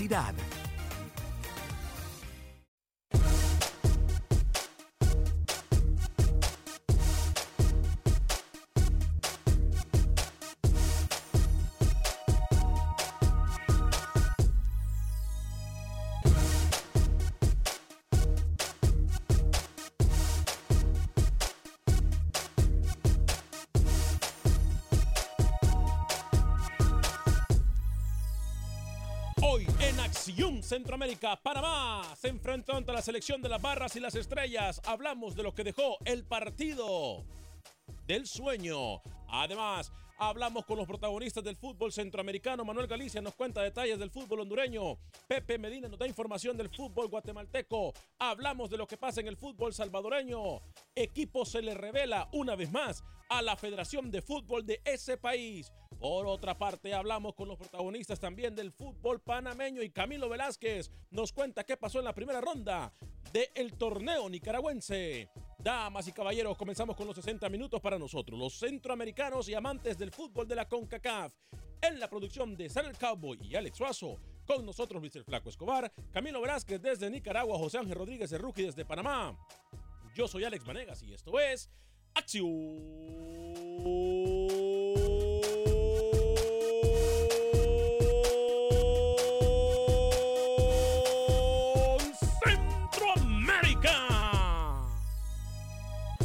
Hoy la selección de las barras y las estrellas. Hablamos de lo que dejó el partido del sueño. Además, hablamos con los protagonistas del fútbol centroamericano. Manuel Galicia nos cuenta detalles del fútbol hondureño. Pepe Medina nos da información del fútbol guatemalteco. Hablamos de lo que pasa en el fútbol salvadoreño. Equipo se le revela una vez más a la Federación de Fútbol de ese país. Por otra parte, hablamos con los protagonistas también del fútbol panameño y Camilo Velázquez nos cuenta qué pasó en la primera ronda del torneo nicaragüense. Damas y caballeros, comenzamos con los 60 minutos para nosotros, los centroamericanos y amantes del fútbol de la CONCACAF. En la producción de Sar el Cowboy y Alex Suazo, con nosotros Luis el Flaco Escobar, Camilo Velázquez desde Nicaragua, José Ángel Rodríguez de Rookie desde Panamá. Yo soy Alex Vanegas y esto es Acción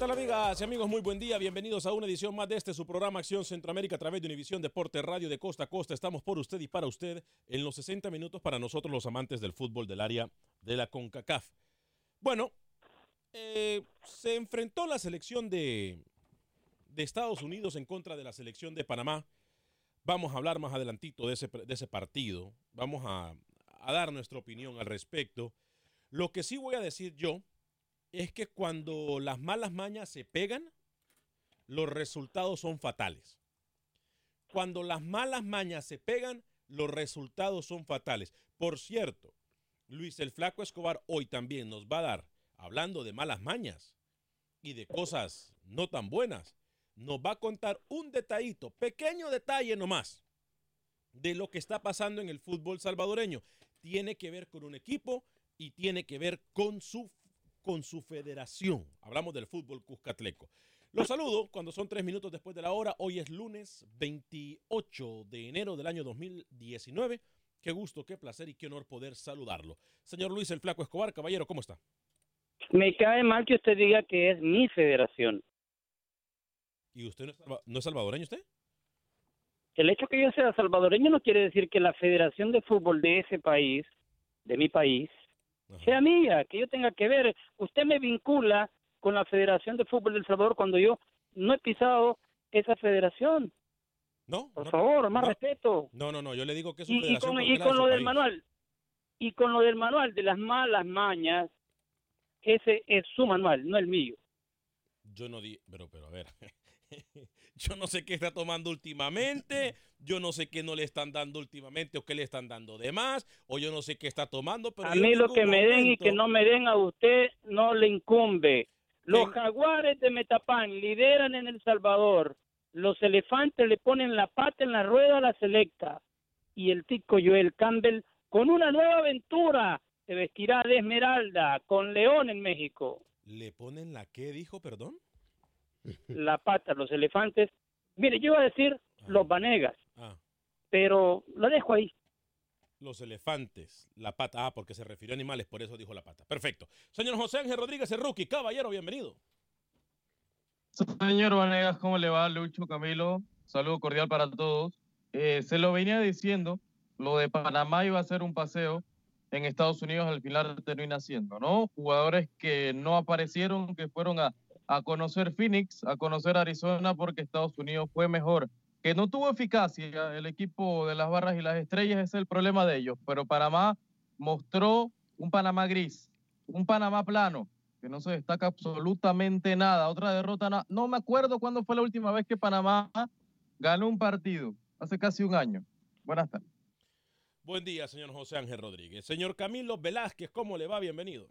Tal amigas y amigos? Muy buen día. Bienvenidos a una edición más de este su programa Acción Centroamérica a través de Univisión Deporte Radio de Costa a Costa. Estamos por usted y para usted en los 60 minutos para nosotros los amantes del fútbol del área de la CONCACAF. Bueno, eh, se enfrentó la selección de, de Estados Unidos en contra de la selección de Panamá. Vamos a hablar más adelantito de ese, de ese partido. Vamos a, a dar nuestra opinión al respecto. Lo que sí voy a decir yo es que cuando las malas mañas se pegan, los resultados son fatales. Cuando las malas mañas se pegan, los resultados son fatales. Por cierto, Luis el Flaco Escobar hoy también nos va a dar, hablando de malas mañas y de cosas no tan buenas, nos va a contar un detallito, pequeño detalle nomás, de lo que está pasando en el fútbol salvadoreño. Tiene que ver con un equipo y tiene que ver con su con su federación. Hablamos del fútbol cuscatleco. Los saludo cuando son tres minutos después de la hora. Hoy es lunes 28 de enero del año 2019. Qué gusto, qué placer y qué honor poder saludarlo. Señor Luis el Flaco Escobar, caballero, ¿cómo está? Me cae mal que usted diga que es mi federación. ¿Y usted no es, no es salvadoreño usted? El hecho que yo sea salvadoreño no quiere decir que la federación de fútbol de ese país, de mi país, Ajá. sea mía, que yo tenga que ver. Usted me vincula con la Federación de Fútbol del Salvador cuando yo no he pisado esa federación. No, Por no, favor, más no. respeto. No, no, no, yo le digo que es Y, y con, y con lo del manual, y con lo del manual de las malas mañas, ese es su manual, no el mío. Yo no di, pero, pero a ver, yo no sé qué está tomando últimamente, yo no sé qué no le están dando últimamente o qué le están dando de más, o yo no sé qué está tomando, pero a mí lo que me den y que no me den a usted no le incumbe. Los jaguares de Metapán lideran en El Salvador. Los elefantes le ponen la pata en la rueda a la selecta. Y el tico Joel Campbell, con una nueva aventura, se vestirá de esmeralda con León en México. ¿Le ponen la qué, dijo, perdón? La pata, los elefantes. Mire, yo iba a decir los Vanegas, Ah, pero lo dejo ahí. los elefantes, la pata, ah, porque se refirió a animales, por eso dijo la pata. Perfecto. Señor José Ángel Rodríguez, el rookie, caballero, bienvenido. Señor Vanegas, ¿cómo le va? Lucho, Camilo, saludo cordial para todos. Eh, se lo venía diciendo, lo de Panamá iba a ser un paseo en Estados Unidos, al final termina siendo, ¿no? Jugadores que no aparecieron, que fueron a, a conocer Phoenix, a conocer Arizona, porque Estados Unidos fue mejor. Que no tuvo eficacia el equipo de las barras y las estrellas, ese es el problema de ellos. Pero Panamá mostró un Panamá gris, un Panamá plano, que no se destaca absolutamente nada. Otra derrota, na- no me acuerdo cuándo fue la última vez que Panamá ganó un partido, hace casi un año. Buenas tardes. Buen día, señor José Ángel Rodríguez. Señor Camilo Velázquez, ¿cómo le va? Bienvenido.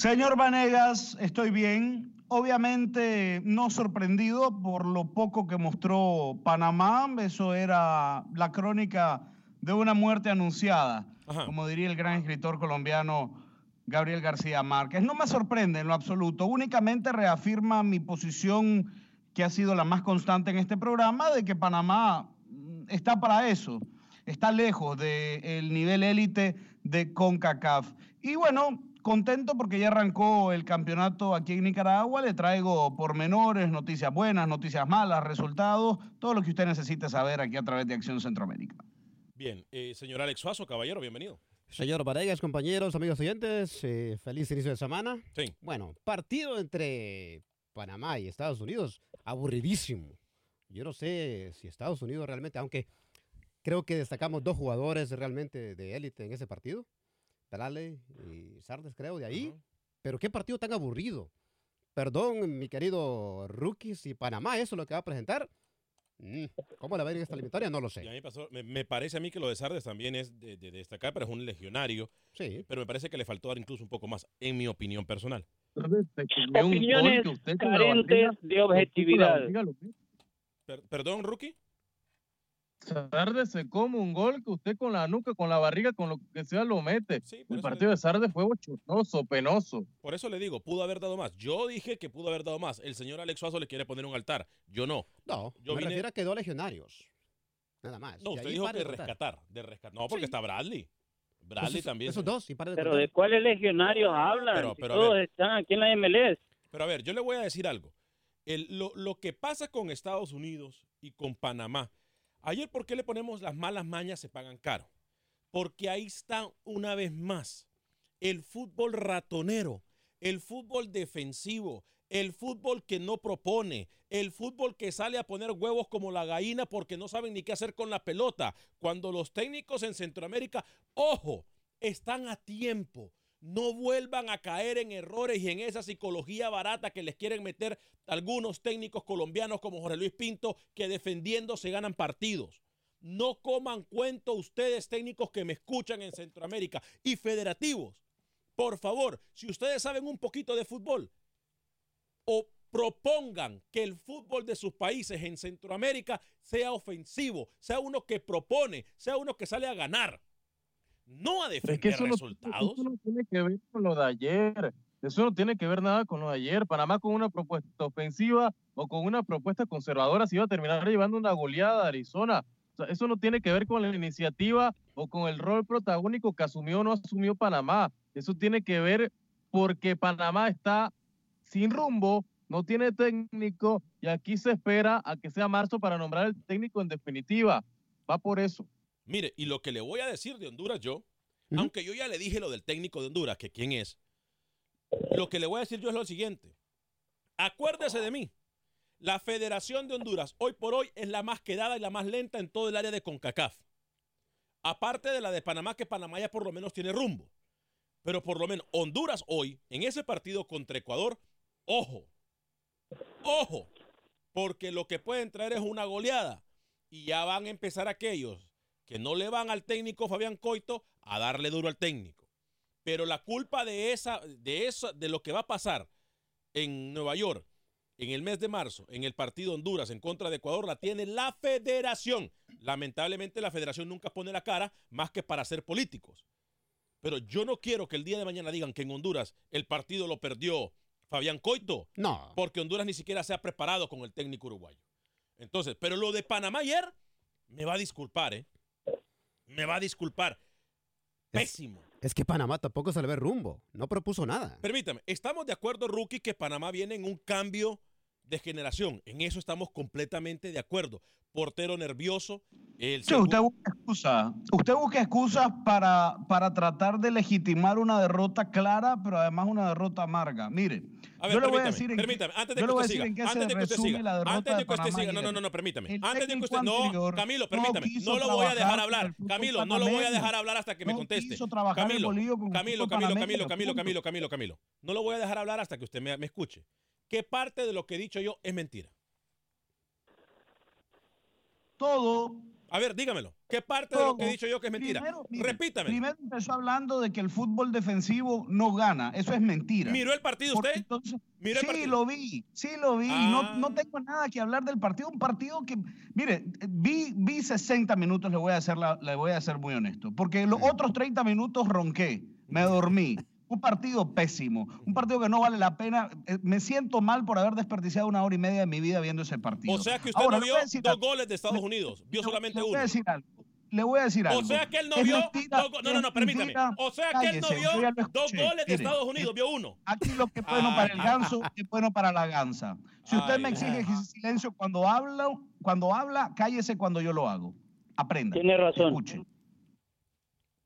Señor Vanegas, estoy bien. Obviamente no sorprendido por lo poco que mostró Panamá. Eso era la crónica de una muerte anunciada, Ajá. como diría el gran escritor colombiano Gabriel García Márquez. No me sorprende en lo absoluto. Únicamente reafirma mi posición que ha sido la más constante en este programa de que Panamá mm, está para eso. Está lejos del nivel élite de CONCACAF. Y bueno, contento porque ya arrancó el campeonato aquí en Nicaragua. Le traigo pormenores, noticias buenas, noticias malas, resultados, todo lo que usted necesite saber aquí a través de Acción Centroamérica. Bien, eh, señor Alex Suazo, caballero, bienvenido. Señor Varegas, compañeros, amigos oyentes, eh, feliz inicio de semana. Sí. Bueno, partido entre Panamá y Estados Unidos, aburridísimo. Yo no sé si Estados Unidos realmente, aunque creo que destacamos dos jugadores realmente de élite en ese partido, Perale y Sardes, creo, de ahí. Pero qué partido tan aburrido. Perdón, mi querido rookie, si Panamá eso es lo que va a presentar. mm, ¿Cómo la va a ir en esta eliminatoria? No lo Y a sé. mí pasó- me, me parece a mí que lo de Sardes también es de, de destacar, pero es un legionario. Sí. Pero me parece que le faltó dar incluso un poco más, en mi opinión personal. Opiniones carentes de objetividad. Per- ¿Perdón, rookie? Sardes se come un gol que usted con la nuca, con la barriga, con lo que sea lo mete. Sí, El partido de Sardes fue bochornoso, penoso. por eso le digo, pudo haber dado más. Yo dije que pudo haber dado más. El señor Alex Suazo le quiere poner un altar. Yo no. No, Yo me vine- refiero a que dos legionarios. Nada más. No, usted dijo que de rescatar. De rescatar. No, porque Sí. está Bradley. Pues Bradley esos- también. Esos dos, y para de Pero contar. ¿de cuáles legionarios hablan? Pero- todos ver. están aquí en la MLS. Pero a ver, yo le voy a decir algo. El- lo, lo que pasa con Estados Unidos y con Panamá. Ayer, ¿por qué le ponemos las malas mañas se pagan caro? Porque ahí está una vez más el fútbol ratonero, el fútbol defensivo, el fútbol que no propone, el fútbol que sale a poner huevos como la gallina porque no saben ni qué hacer con la pelota. Cuando los técnicos en Centroamérica, ojo, están a tiempo. No vuelvan a caer en errores y en esa psicología barata que les quieren meter algunos técnicos colombianos como Jorge Luis Pinto, que defendiendo se ganan partidos. No coman cuento ustedes técnicos que me escuchan en Centroamérica y federativos. Por favor, si ustedes saben un poquito de fútbol o propongan que el fútbol de sus países en Centroamérica sea ofensivo, sea uno que propone, sea uno que sale a ganar, no a Pero es defender que eso no, resultados. eso no tiene que ver con lo de ayer. Eso no tiene que ver nada con lo de ayer. Panamá con una propuesta ofensiva o con una propuesta conservadora se iba a terminar llevando una goleada a Arizona. O sea, eso no tiene que ver con la iniciativa o con el rol protagónico que asumió o no asumió Panamá. Eso tiene que ver porque Panamá está sin rumbo, no tiene técnico y aquí se espera a que sea marzo para nombrar el técnico en definitiva. Va por eso. Mire, y lo que le voy a decir de Honduras yo, aunque yo ya le dije lo del técnico de Honduras, que quién es, lo que le voy a decir yo es lo siguiente. Acuérdese de mí. La Federación de Honduras hoy por hoy es la más quedada y la más lenta en todo el área de CONCACAF. Aparte de la de Panamá, que Panamá ya por lo menos tiene rumbo. Pero por lo menos Honduras hoy, en ese partido contra Ecuador, ojo, ojo, porque lo que pueden traer es una goleada. Y ya van a empezar aquellos que no le van al técnico Fabián Coito a darle duro al técnico. Pero la culpa de esa, de eso, de lo que va a pasar en Nueva York en el mes de marzo, en el partido Honduras en contra de Ecuador, la tiene la federación. Lamentablemente la federación nunca pone la cara más que para ser políticos. Pero yo no quiero que el día de mañana digan que en Honduras el partido lo perdió Fabián Coito. No. Porque Honduras ni siquiera se ha preparado con el técnico uruguayo. Entonces, pero lo de Panamá ayer, me va a disculpar, ¿eh? Me va a disculpar. Pésimo. Es que Panamá tampoco se le ve rumbo. No propuso nada. Permítame, estamos de acuerdo, Rookie, que Panamá viene en un cambio de generación. En eso estamos completamente de acuerdo. Portero nervioso. El Sí, usted busca excusas. Usted busca excusas para, para tratar de legitimar una derrota clara, pero además una derrota amarga. Mire, A ver, yo le voy a decir en qué- permítame, antes de que usted siga, antes de que usted siga, la derrota antes de que usted siga, no, no, no, no, permítame, antes de que usted, no, Camilo, permítame, no lo voy a dejar hablar, Camilo, no lo voy a dejar hablar hasta que me conteste. Camilo, Camilo, Camilo, Camilo, Camilo, punto. Camilo, Camilo, Camilo, no lo voy a dejar hablar hasta que usted me, me escuche. ¿Qué parte de lo que he dicho yo es mentira? Todo. A ver, dígamelo. ¿Qué parte de lo que he dicho yo que es mentira? Primero, mire, Repítame. Primero empezó hablando de que el fútbol defensivo no gana. Eso es mentira. ¿Miró el partido Porque usted? entonces- ¿Miró el sí, partido? lo vi, sí lo vi. Ah. No, no tengo nada que hablar del partido. Un partido que, mire, vi, vi 60 minutos, le voy, a hacer la- le voy a ser muy honesto. Porque los otros 30 minutos ronqué, me dormí. Un partido pésimo, un partido que no vale la pena. Eh, Me siento mal por haber desperdiciado una hora y media de mi vida viendo ese partido. O sea que usted Ahora, no vio decir dos goles de Estados Unidos, vio solamente le voy uno. a decir algo. Le voy a decir algo. O sea que él no Es vio mentira, dos No, no, no, permítame. mentira. O sea que él no vio dos goles de Mire, Estados Unidos, vio uno. Aquí lo que es bueno para el Ay, ganso es bueno para la gansa. Si usted Ay, me exige ay. silencio cuando habla, cuando habla, cállese cuando yo lo hago. Aprenda. Tiene razón. Escuche.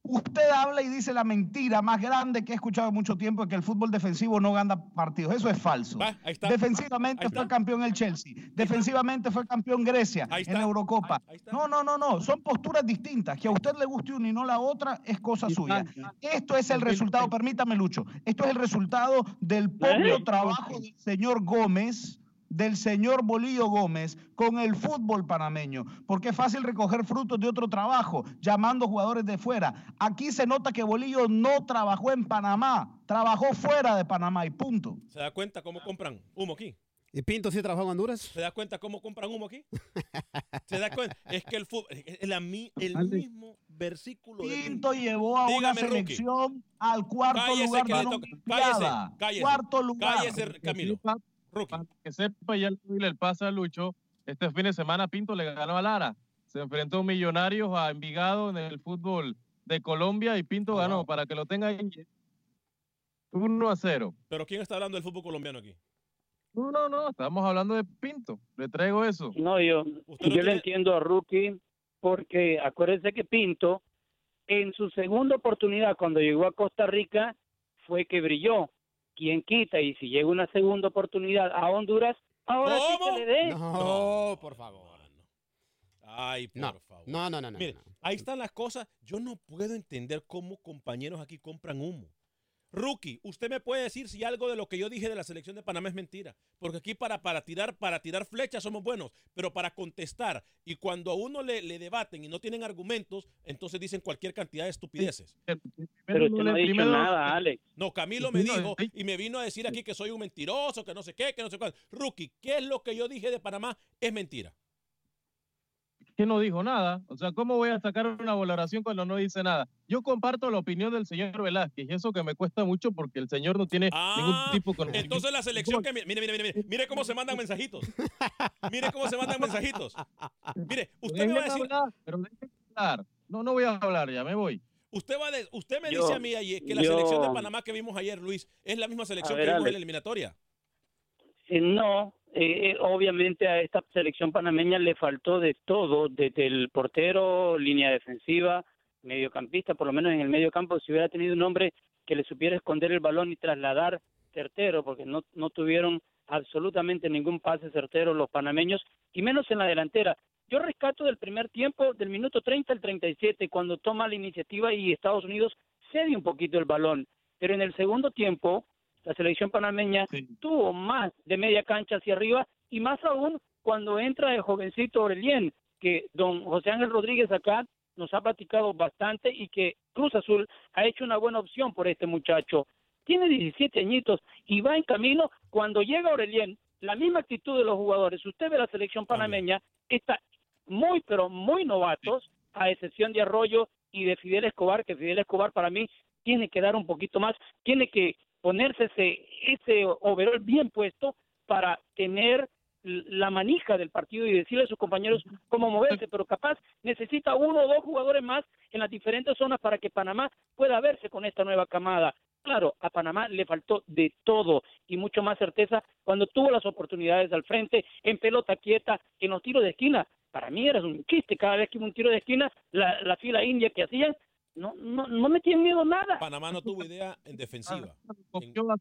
Usted habla y dice la mentira más grande que he escuchado en mucho tiempo, que el fútbol defensivo no gana partidos. Eso es falso. Va, ahí está. Defensivamente Ahí fue está. campeón el Chelsea. Defensivamente fue campeón Grecia Ahí en está. la Eurocopa. Ahí está. No, no, no, no. Son posturas distintas. Que a usted le guste una y no la otra es cosa suya. Esto es el resultado, permítame, Lucho. Esto es el resultado del propio trabajo del señor Gómez, del señor Bolillo Gómez, con el fútbol panameño. Porque es fácil recoger frutos de otro trabajo, llamando jugadores de fuera. Aquí se nota que Bolillo no trabajó en Panamá, trabajó fuera de Panamá y punto. ¿Se da cuenta cómo compran humo aquí? ¿Y Pinto sí trabajó en Honduras? ¿Se da cuenta cómo compran humo aquí? ¿Se da cuenta? Es que el fútbol, es el, el mismo versículo de Pinto llevó a una Rookie. selección al cuarto Cállese, lugar que de le toca. Olimpiada. Cállese, cállese. Cuarto lugar. Cállese, Camilo. Rookie. Para que sepa, ya el pase a Lucho. Este fin de semana Pinto le ganó a Lara. Se enfrentó Millonarios a Envigado en el fútbol de Colombia y Pinto ganó. Para que lo tenga ahí. 1 a 0. Pero ¿quién está hablando del fútbol colombiano aquí? No, no, no. Estamos hablando de Pinto. Le traigo eso. No, yo, no yo le entiendo a Rookie porque acuérdense que Pinto en su segunda oportunidad cuando llegó a Costa Rica fue que brilló. ¿Quién quita? Y si llega una segunda oportunidad a Honduras, ahora sí que le dé. No, por favor. Ay, por No, favor. no, no, no. no, Mire, no. ahí están las cosas. Yo no puedo entender cómo compañeros aquí compran humo. Rookie, usted me puede decir si algo de lo que yo dije de la selección de Panamá es mentira. Porque aquí para, para, tirar, para tirar flechas somos buenos, pero para contestar y cuando a uno le, le debaten y no tienen argumentos, entonces dicen cualquier cantidad de estupideces. Pero usted no ha dicho Primero- nada, Alex. No, Camilo me dijo y me vino a decir aquí que soy un mentiroso, que no sé qué, que no sé cuál. Rookie, ¿qué es lo que yo dije de Panamá? Es mentira. Que no dijo nada. O sea, ¿cómo voy a sacar una valoración cuando no dice nada? Yo comparto la opinión del señor Velázquez y eso que me cuesta mucho porque el señor no tiene ningún tipo de conocimiento. Entonces la selección que... Mire, mire, mire, mire, mire cómo se mandan mensajitos. Mire cómo se mandan mensajitos. Mire, usted me va a decir... Hablar, pero déjeme hablar. No, no voy a hablar ya, me voy. Usted, va de, usted me Yo- dice a mí ayer que la yo- selección de Panamá que vimos ayer, Luis, es la misma selección ver, que vimos en la eliminatoria. Eh, no, eh, eh, obviamente a esta selección panameña le faltó de todo, desde el portero, línea defensiva, mediocampista, por lo menos en el medio campo, si hubiera tenido un hombre que le supiera esconder el balón y trasladar certero, porque no, no tuvieron absolutamente ningún pase certero los panameños, y menos en la delantera. Yo rescato del primer tiempo, del minuto 30 al 37, cuando toma la iniciativa y Estados Unidos cede un poquito el balón, pero en el segundo tiempo la selección panameña tuvo más de media cancha hacia arriba y más aún cuando entra el jovencito Aurelien, que don José Ángel Rodríguez acá nos ha platicado bastante y que Cruz Azul ha hecho una buena opción por este muchacho. Tiene 17 añitos y va en camino. Cuando llega Aurelien, la misma actitud de los jugadores. Usted ve la selección panameña, está muy, pero muy novatos, a excepción de Arroyo y de Fidel Escobar, que Fidel Escobar para mí tiene que dar un poquito más, tiene que ponerse ese, ese overall bien puesto para tener la manija del partido y decirle a sus compañeros cómo moverse, pero capaz necesita uno o dos jugadores más en las diferentes zonas para que Panamá pueda verse con esta nueva camada. Claro, a Panamá le faltó de todo y mucho más certeza cuando tuvo las oportunidades al frente, en pelota quieta, en los tiros de esquina. Para mí era un chiste, cada vez que hubo un tiro de esquina, la, la fila india que hacían, no, no, no me tienen miedo nada. Panamá no tuvo idea en defensiva. copió a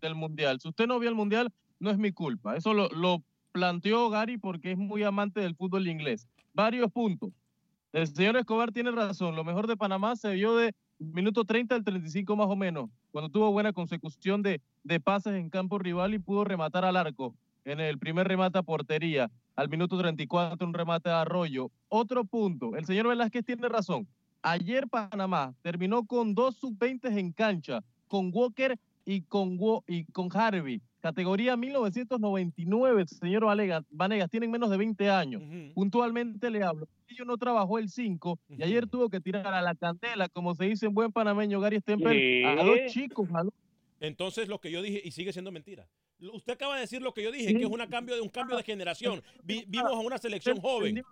del Mundial. Si usted no vio el Mundial, no es mi culpa. Eso lo, lo planteó Gary porque es muy amante del fútbol inglés. Varios puntos. El señor Escobar tiene razón. Lo mejor de Panamá se vio de minuto 30 al 35 más o menos, cuando tuvo buena consecución de, de pases en campo rival y pudo rematar al arco en el primer remate a portería. Al minuto 34 un remate a Arroyo. Otro punto. El señor Velázquez tiene razón. Ayer Panamá terminó con dos sub-20 en cancha, con Walker y con, Wo- y con Harvey. Categoría 1999, señor Vanegas, tienen menos de 20 años. Puntualmente le hablo. Ellos no trabajó el 5 y ayer tuvo que tirar a la candela, como se dice en buen panameño, Gary Stempel, a ¿Qué? chicos, a dos Entonces lo que yo dije, y sigue siendo mentira. Usted acaba de decir lo que yo dije, que es una cambio de un cambio de generación. Vi- vimos a una selección joven.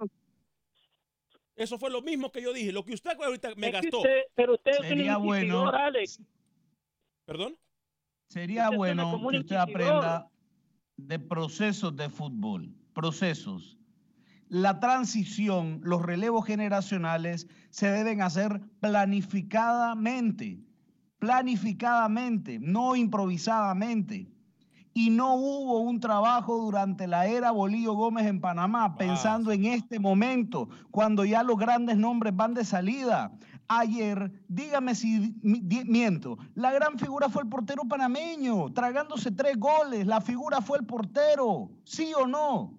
Eso fue lo mismo que yo dije. Lo que usted ahorita me Es gastó. usted- pero usted es un Sería bueno- Alex. ¿Perdón? Sería Usted bueno que usted aprenda de procesos de fútbol, procesos. La transición, los relevos generacionales se deben hacer planificadamente, planificadamente, no improvisadamente. Y no hubo un trabajo durante la era Bolillo Gómez en Panamá, pensando en este momento, cuando ya los grandes nombres van de salida. Ayer, dígame si miento, la gran figura fue el portero panameño, tragándose tres goles, la figura fue el portero, ¿sí o no?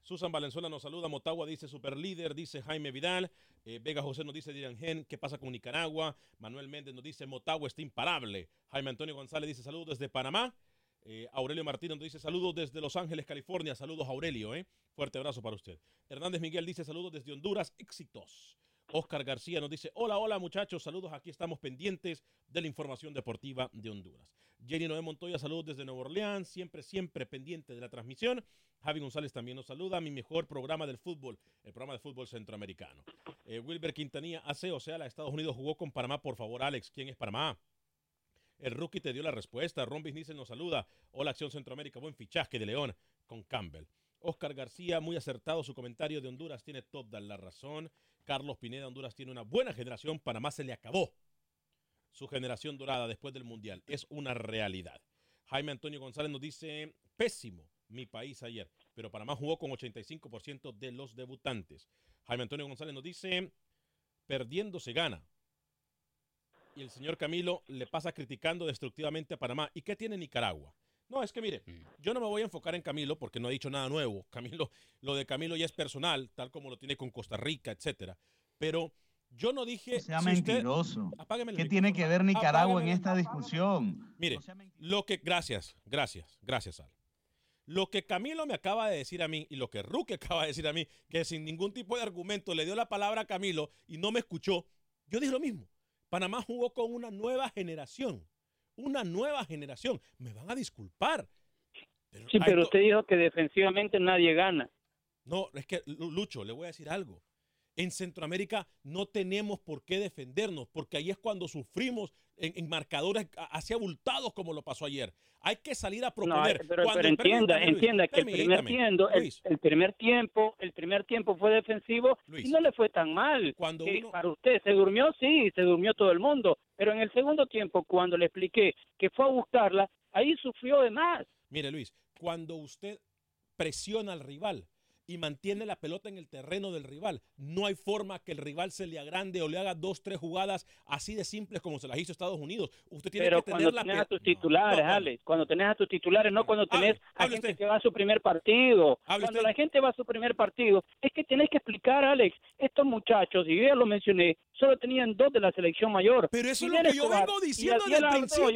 Susan Valenzuela nos saluda, Motagua dice super líder, dice Jaime Vidal, eh, Vega José nos dice Diran Gen, ¿qué pasa con Nicaragua? Manuel Méndez nos dice Motagua está imparable. Jaime Antonio González dice saludos desde Panamá. Eh, Aurelio Martínez nos dice saludos desde Los Ángeles, California. Saludos Aurelio, ¿eh? Fuerte abrazo para usted. Hernández Miguel dice saludos desde Honduras, éxitos. Oscar García nos dice, hola, hola muchachos, saludos, aquí estamos pendientes de la información deportiva de Honduras. Jenny Noé Montoya, saludos desde Nueva Orleans, siempre, siempre pendiente de la transmisión. Javi González también nos saluda, mi mejor programa del fútbol, el programa de fútbol centroamericano. Eh, Wilber Quintanilla hace, o sea, la Estados Unidos jugó con Panamá, por favor, Alex, ¿quién es Panamá? El rookie te dio la respuesta. Ron Bisnissen nos saluda. Hola, Acción Centroamérica. Buen fichaje de León con Campbell. Oscar García, muy acertado su comentario de Honduras. Tiene toda la razón. Carlos Pineda, Honduras tiene una buena generación. Panamá se le acabó su generación dorada después del Mundial. Es una realidad. Jaime Antonio González nos dice, pésimo mi país ayer, pero Panamá jugó con 85% de los debutantes. Jaime Antonio González nos dice, perdiendo se gana. Y el señor Camilo le pasa criticando destructivamente a Panamá. ¿Y qué tiene Nicaragua? No, es que mire, yo no me voy a enfocar en Camilo porque no ha dicho nada nuevo. Camilo, lo de Camilo ya es personal, tal como lo tiene con Costa Rica, etcétera. Pero yo no dije. Sea si usted- mentiroso. El ¿Qué tiene que ver Nicaragua en esta discusión? Mire, lo que. Gracias, gracias, gracias, Al. Lo que Camilo me acaba de decir a mí y lo que Ruque acaba de decir a mí, que sin ningún tipo de argumento le dio la palabra a Camilo y no me escuchó, yo dije lo mismo. Panamá jugó con una nueva generación. Una nueva generación. Me van a disculpar. Sí, pero usted dijo que defensivamente nadie gana. No, es que, Lu- Lucho, le voy a decir algo. En Centroamérica no tenemos por qué defendernos, porque ahí es cuando sufrimos en, en marcadores así abultados como lo pasó ayer. Hay que salir a No, proponer. pero, Cuando- pero entienda, Luis, entienda que el primer tiempo, el, primer tiempo, el primer tiempo fue defensivo y no le fue tan mal. Cuando uno- para usted se durmió, sí, se durmió todo el mundo, pero en el segundo tiempo, cuando le expliqué que fue a buscarla, ahí sufrió de más. Mire, Luis, cuando usted presiona al rival y mantiene la pelota en el terreno del rival, no hay forma que el rival se le agrande o le haga dos, tres jugadas así de simples como se las hizo Estados Unidos. Usted tiene Pero que cuando tener la tenés a tus titulares, No, no. Alex, cuando tenés a tus titulares, no cuando tenés a hable gente usted. que va a su primer partido. Hable Cuando usted. la gente va a su primer partido, es que tenés que explicar, Alex, estos muchachos, y yo ya lo mencioné, solo tenían dos de la selección mayor. Pero eso es lo que yo Escobar vengo diciendo desde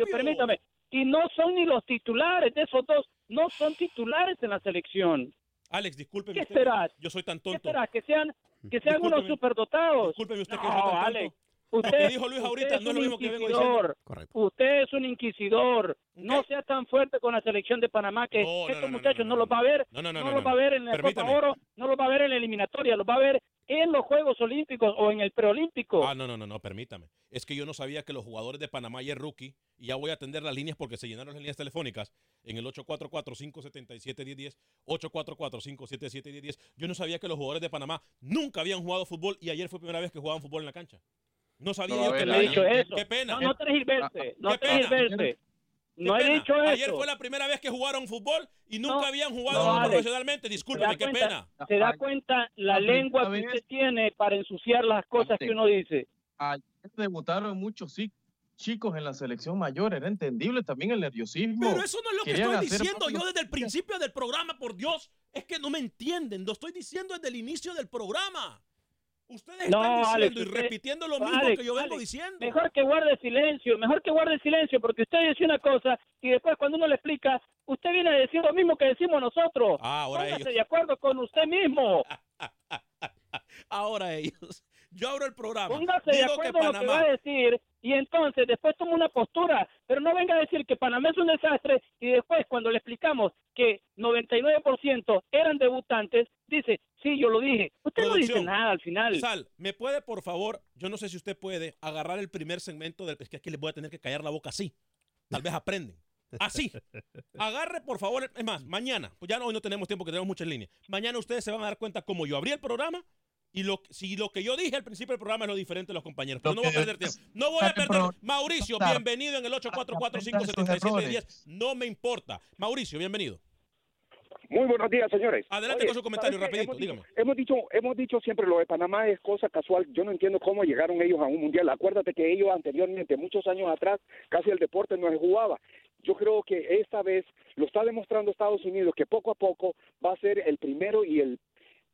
el permítame, y no son ni los titulares de esos dos, no son titulares en la selección. Alex, discúlpeme. ¿Qué usted, esperás? Yo soy tan ¿Qué tonto. esperás? Que sean, que sean unos superdotados. Discúlpeme usted que no, yo soy tan tonto. Lo usted, que dijo Luis ahorita es no es lo un mismo que vengo inquisidor. diciendo. Usted es un inquisidor. No sea tan fuerte con la selección de Panamá que No, no, estos no, no, muchachos no, los va a ver. No, no, no, no no, los no. va a ver en la Permítame. Copa Oro, no los va a ver en la eliminatoria, los va a ver en los Juegos Olímpicos o en el preolímpico. Ah, no, no, no, no, permítame. Es que yo no sabía que los jugadores de Panamá y el rookie, y ya voy a atender las líneas porque se llenaron las líneas telefónicas en el 844-577-1010, 844-577-1010. Yo no sabía que los jugadores de Panamá nunca habían jugado fútbol y ayer fue primera vez que jugaban fútbol en la cancha. No sabía No, yo que no he dicho qué- eso. Qué pena. No, no tergiverse, no Qué pena. tergiverse. No he dicho Ayer eso. fue la primera vez que jugaron fútbol y nunca No, habían jugado no, Alex. profesionalmente. ¿Se da Discúlpeme, qué cuenta- pena. ¿Se da cuenta la lengua que usted tiene para ensuciar las cosas que uno dice? Ayer debutaron muchos chi- chicos en la selección mayor, era entendible también el nerviosismo. Pero eso no es lo que estoy diciendo yo desde el principio del programa, por Dios. Es que no me entienden. Lo estoy diciendo desde el inicio del programa. Ustedes No, están diciendo Alex, y usted- repitiendo lo mismo Alex, que yo vengo Alex, diciendo. Mejor que guarde silencio, mejor que guarde silencio, porque usted dice una cosa y después cuando uno le explica, usted viene a decir lo mismo que decimos nosotros. Ah, ahora Póngase ellos. de acuerdo con usted mismo. Ahora ellos. Yo abro el programa. Póngase de Digo que acuerdo en lo que va Panamá. a decir y entonces después toma una postura, pero no venga a decir que Panamá es un desastre y después cuando le explicamos que 99% eran debutantes, dice, sí, yo lo dije. Usted no dice nada al final. Sal, ¿me puede, por favor, yo no sé si usted puede agarrar el primer segmento del... Es que aquí les voy a tener que callar la boca así. Tal vez aprenden. Así. Agarre, por favor. Es más, mañana, pues ya no, hoy no tenemos tiempo, que tenemos muchas líneas. Mañana ustedes se van a dar cuenta cómo yo abrí el programa y lo, si lo que yo dije al principio del programa es lo diferente de los compañeros. Pero no voy a perder tiempo. No voy a perder. Mauricio, bienvenido en el 844-577-10. No me importa. Mauricio, bienvenido. Muy buenos días, señores. Adelante con su comentario, rapidito, Hemos dígame. dicho, hemos dicho, hemos dicho siempre lo de Panamá es cosa casual. Yo no entiendo cómo llegaron ellos a un mundial. Acuérdate que ellos anteriormente, muchos años atrás, casi el deporte no se jugaba. Yo creo que esta vez lo está demostrando Estados Unidos que poco a poco va a ser el primero y el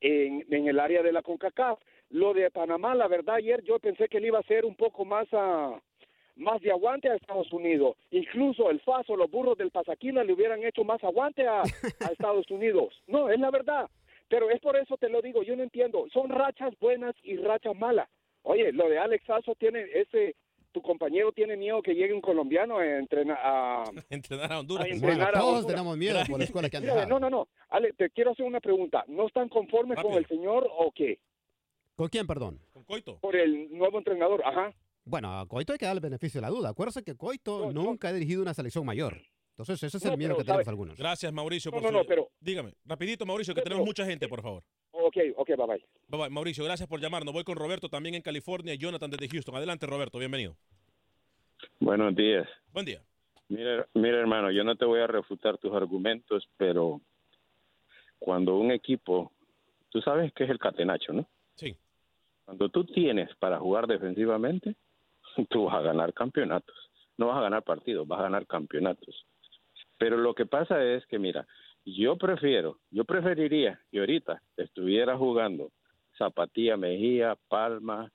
en, en el área de la CONCACAF. Lo de Panamá, la verdad, ayer yo pensé que él iba a ser un poco más a más de aguante a Estados Unidos. Incluso el Faso, los burros del Pasaquina le hubieran hecho más aguante a, a Estados Unidos. No, es la verdad. Pero es por eso te lo digo, yo no entiendo. Son rachas buenas y rachas malas. Oye, lo de Alex Sasso tiene ese tu compañero tiene miedo que llegue un colombiano a entrenar a, entrenar a Honduras. a entrenar a todos Honduras. tenemos miedo por la escuela que han dejado. No, no, no. Ale, te quiero hacer una pregunta. ¿No están conformes con el señor o qué? ¿Con quién, perdón? Con Coito. Por el nuevo entrenador, ajá. Bueno, a Coito hay que darle el beneficio de la duda. Acuérdense que Coito nunca ha dirigido una selección mayor. Entonces, ese es el No, miedo pero, que tenemos algunos. Gracias, Mauricio. No, por no, su- no, pero- Dígame, rapidito, Mauricio, que No, tenemos mucha gente, por favor. Ok, ok, bye bye. Bye, bye. Mauricio, gracias por llamarnos. Voy con Roberto también en California y Jonathan desde Houston. Adelante, Roberto, bienvenido. Buenos días. Buen día. Mira, mira, hermano, yo no te voy a refutar tus argumentos, pero cuando un equipo, tú sabes que es el catenacho, ¿no? Sí. Cuando tú tienes para jugar defensivamente, tú vas a ganar campeonatos. No vas a ganar partidos, vas a ganar campeonatos. Pero lo que pasa es que, mira, yo prefiero, yo preferiría que ahorita estuviera jugando Zapatía Mejía, Palma,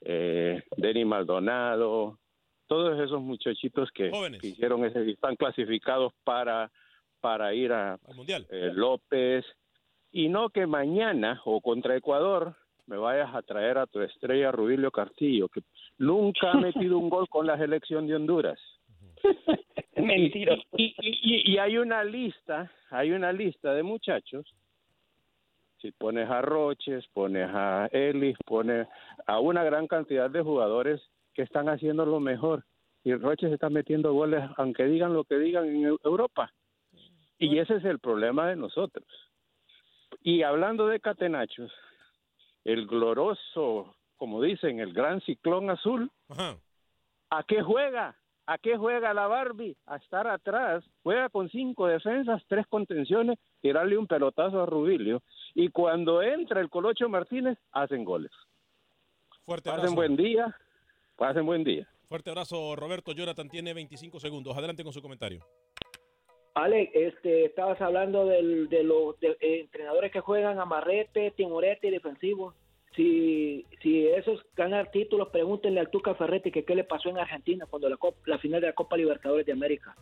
eh, Denny Maldonado, todos esos muchachitos que, hicieron ese, están clasificados para para ir a Al Mundial. eh, López y no que mañana o contra Ecuador me vayas a traer a tu estrella Rubilio Castillo, que nunca ha metido un gol con la selección de Honduras. Mentiroso. Y, y- y- y hay una lista, hay una lista de muchachos. Si pones a Roches, pones a Ellis, pones a una gran cantidad de jugadores que están haciendo lo mejor. Y Roches está metiendo goles, aunque digan lo que digan en Eu- Europa. Y ese es el problema de nosotros. Y hablando de catenachos, el gloroso, como dicen, el gran ciclón azul, ¿a qué juega? ¿A qué juega la Barbie? A estar atrás. Juega con cinco defensas, tres contenciones, tirarle un pelotazo a Rubilio. Y cuando entra el Colocho Martínez, hacen goles. Fuerte Pasen abrazo. buen día. Pasen buen día. Fuerte abrazo, Roberto. Jonathan tiene 25 segundos. Adelante con su comentario. Alex, este, estabas hablando del- de los de- eh, entrenadores que juegan amarrete, timorete y defensivo. Si, si esos ganan títulos, pregúntenle al Tuca Ferretti que qué le pasó en Argentina cuando la, Cop- la final de la Copa Libertadores de América.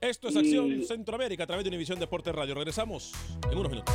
Esto es Y- Acción Centroamérica a través de Univisión Deportes Radio. Regresamos en unos minutos.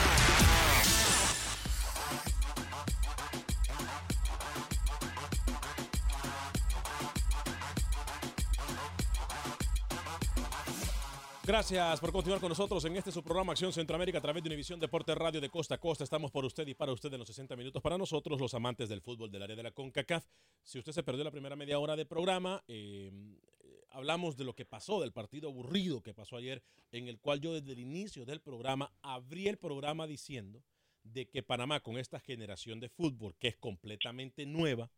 Gracias por continuar con nosotros en este su programa Acción Centroamérica a través de Univisión Deporte Radio de Costa a Costa. Estamos por usted y para usted en los 60 minutos para nosotros, los amantes del fútbol del área de la CONCACAF. Si usted se perdió la primera media hora de programa, eh, eh, hablamos de lo que pasó, del partido aburrido que pasó ayer, en el cual yo desde el inicio del programa abrí el programa diciendo de que Panamá con esta generación de fútbol que es completamente nueva,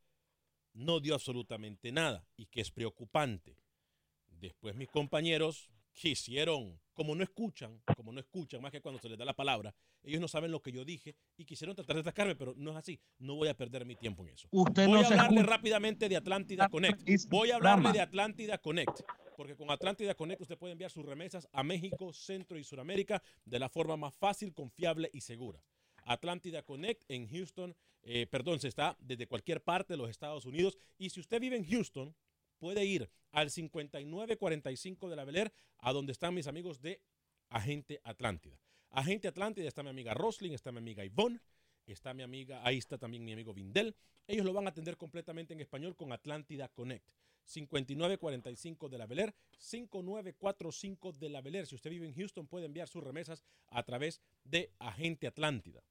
no dio absolutamente nada y que es preocupante. Después mis compañeros quisieron, como no escuchan, como no escuchan más que cuando se les da la palabra, ellos no saben lo que yo dije y quisieron tratar de atacarme, pero no es así. No voy a perder mi tiempo en eso. Usted voy no a hablarle escucha. rápidamente de Atlántida Connect. Voy a hablarle de Atlántida Connect. Porque con Atlántida Connect usted puede enviar sus remesas a México, Centro y Sudamérica de la forma más fácil, confiable y segura. Atlántida Connect en Houston, eh, perdón, se está desde cualquier parte de los Estados Unidos. Y si usted vive en Houston, puede ir al 5945 de la Bel Air, a donde están mis amigos de Agente Atlántida. Agente Atlántida está mi amiga Roslyn, está mi amiga Yvonne, está mi amiga, ahí está también mi amigo Vindel. Ellos lo van a atender completamente en español con Atlántida Connect. 5945 de la Bel Air, 5945 de la Bel Air. Si usted vive en Houston, puede enviar sus remesas a través de Agente Atlántida.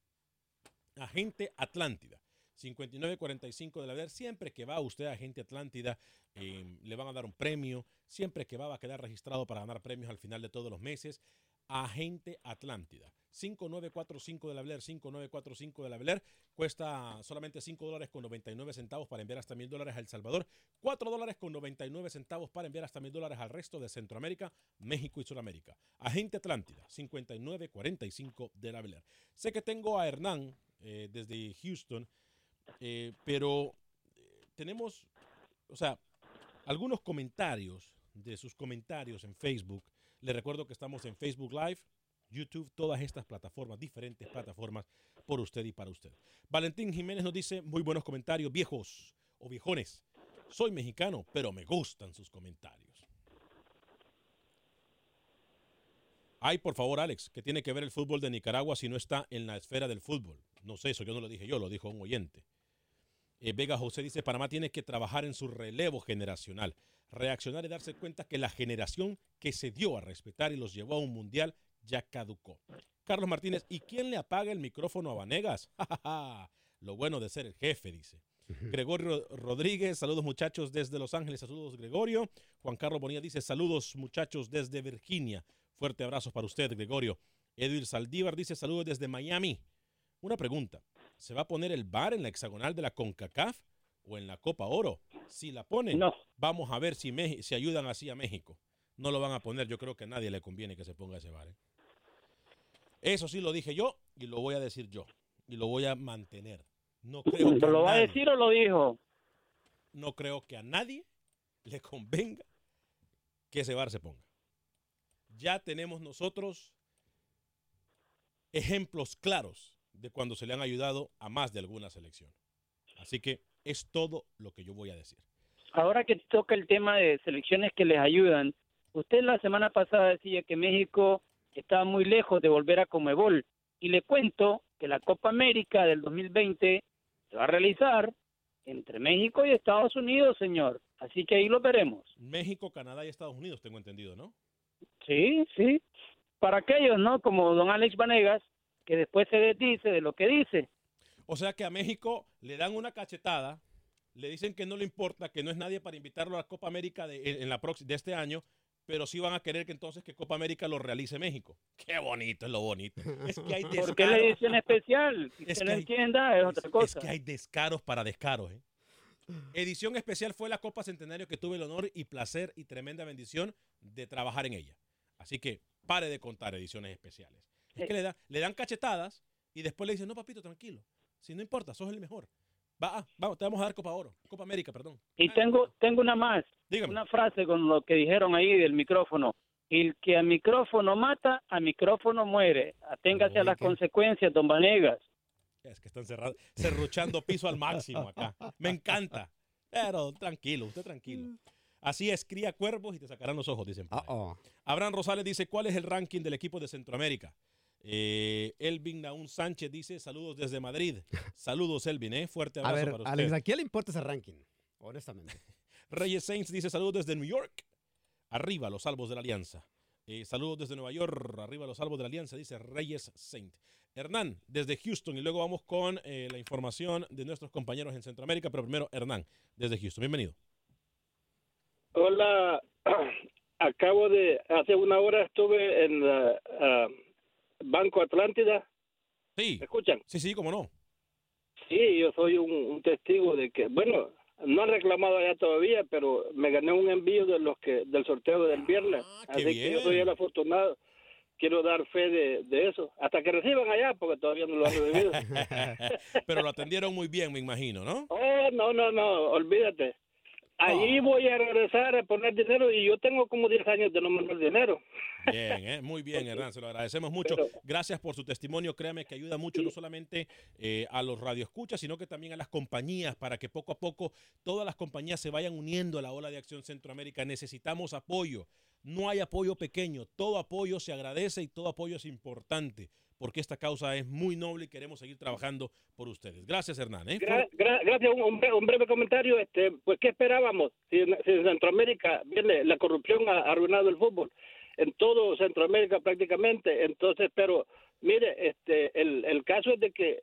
Agente Atlántida. 5945 de la Air. Siempre que va usted a Agente Atlántida, eh, le van a dar un premio. Siempre que va, va a quedar registrado para ganar premios al final de todos los meses. Agente Atlántida. 5945 de la Bel Air, 5945 de la Bel Air. Cuesta solamente 5 dólares con 99 centavos para enviar hasta 1000 dólares a El Salvador. 4 dólares con 99 centavos para enviar hasta 1000 dólares al resto de Centroamérica, México y Sudamérica. Agente Atlántida, 5945 de la Bel Air. Sé que tengo a Hernán eh, desde Houston, eh, pero eh, tenemos, o sea, algunos comentarios de sus comentarios en Facebook. Les recuerdo que estamos en Facebook Live, YouTube, todas estas plataformas, diferentes plataformas, por usted y para usted. Valentín Jiménez nos dice, muy buenos comentarios, viejos o viejones. Soy mexicano, pero me gustan sus comentarios. Ay, por favor, Alex, ¿qué tiene que ver el fútbol de Nicaragua si no está en la esfera del fútbol? No sé, eso yo no lo dije yo, lo dijo un oyente. Eh, Vega José dice, Panamá tiene que trabajar en su relevo generacional, reaccionar y darse cuenta que la generación que se dio a respetar y los llevó a un mundial ya caducó. Carlos Martínez, ¿y quién le apaga el micrófono a Vanegas? Lo bueno de ser el jefe, dice. Gregorio Rodríguez, saludos muchachos desde Los Ángeles, saludos Gregorio. Juan Carlos Bonilla dice, saludos muchachos desde Virginia. Fuerte abrazo para usted, Gregorio. Edwin Saldívar dice, saludos desde Miami. Una pregunta, ¿se va a poner el bar en la hexagonal de la CONCACAF o en la Copa Oro? Si la ponen, vamos a ver si, ayudan así a México. No lo van a poner, yo creo que a nadie le conviene que se ponga ese bar. ¿eh? Eso sí lo dije yo y lo voy a decir yo y lo voy a mantener. No creo que ¿Lo va a decir o lo dijo? no creo que a nadie le convenga que ese bar se ponga. Ya tenemos nosotros ejemplos claros de cuando se le han ayudado a más de alguna selección. Así que es todo lo que yo voy a decir. Ahora que toca el tema de selecciones que les ayudan, usted la semana pasada decía que México estaba muy lejos de volver a Comebol y le cuento que la Copa América del 2020 se va a realizar entre México y Estados Unidos, señor. Así que ahí lo veremos. México, Canadá y Estados Unidos, tengo entendido, ¿no? Sí, sí. Para aquellos, ¿no? Como don Alex Vanegas, que después se desdice de lo que dice. O sea que a México le dan una cachetada, le dicen que no le importa, que no es nadie para invitarlo a la Copa América de, en la de este año, pero sí van a querer que entonces que Copa América lo realice México. Qué bonito es lo bonito. Es que hay ¿Por qué la descaros. edición especial? Si Es que hay- entienda, es otra cosa. Es que hay descaros para descaros. ¿eh? Edición especial fue la Copa Centenario que tuve el honor y placer y tremenda bendición de trabajar en ella. Así que pare de contar ediciones especiales. Es que le, da- le dan cachetadas y después le dicen, no, papito, tranquilo. Si no importa, sos el mejor. Va, ah, vamos, te vamos a dar Copa Oro, Copa América, perdón. Y tengo, tengo una más, una frase con lo que dijeron ahí del micrófono. El que a micrófono mata, a micrófono muere. Aténgase a las consecuencias, don Vanegas. Es que están cerrados, cerruchando piso al máximo acá. Me encanta. Pero tranquilo, usted tranquilo. Así es, cría cuervos y te sacarán los ojos, dicen. Abraham Rosales dice, ¿cuál es el ranking del equipo de Centroamérica? Eh, Elvin Naún Sánchez dice, saludos desde Madrid. Saludos, Elvin, ¿eh? Fuerte A abrazo ver, para usted. Alex, ¿a quién le importa ese ranking? Honestamente. Reyes Saints dice, saludos desde New York. Arriba, los salvos de la Alianza. Eh, saludos desde Nueva York. Arriba, los salvos de la Alianza, dice Reyes Saint. Hernán, desde Houston. Y luego vamos con eh, la información de nuestros compañeros en Centroamérica. Pero primero, Hernán, desde Houston. Bienvenido. Hola, acabo de, hace una hora estuve en la, ah, Banco Atlántida. Sí. ¿Me escuchan? Sí, sí, cómo no. Sí, yo soy un, un testigo de que, bueno, no han reclamado allá todavía, pero me gané un envío de los que del sorteo del viernes. qué Así que yo soy el afortunado. Quiero dar fe de, de eso, hasta que reciban allá, porque todavía no lo han recibido. Pero lo atendieron muy bien, me imagino, ¿no? Oh, no, no, no, olvídate. Allí voy a regresar a poner dinero y yo tengo como 10 años de no mandar dinero. Bien, ¿eh? muy bien, Hernán, se lo agradecemos mucho. Gracias por su testimonio, créame que ayuda mucho no solamente eh, a los radioescuchas, sino que también a las compañías para que poco a poco todas las compañías se vayan uniendo a la ola de acción Centroamérica. Necesitamos apoyo. No hay apoyo pequeño, todo apoyo se agradece y todo apoyo es importante porque esta causa es muy noble y queremos seguir trabajando por ustedes. Gracias, Hernán. ¿eh? Gra- gra- gracias, un, un breve, comentario. Este, pues, ¿qué esperábamos? Si en, si en Centroamérica viene la corrupción ha arruinado el fútbol, en todo Centroamérica prácticamente. Entonces, pero mire, este, el, el caso es de que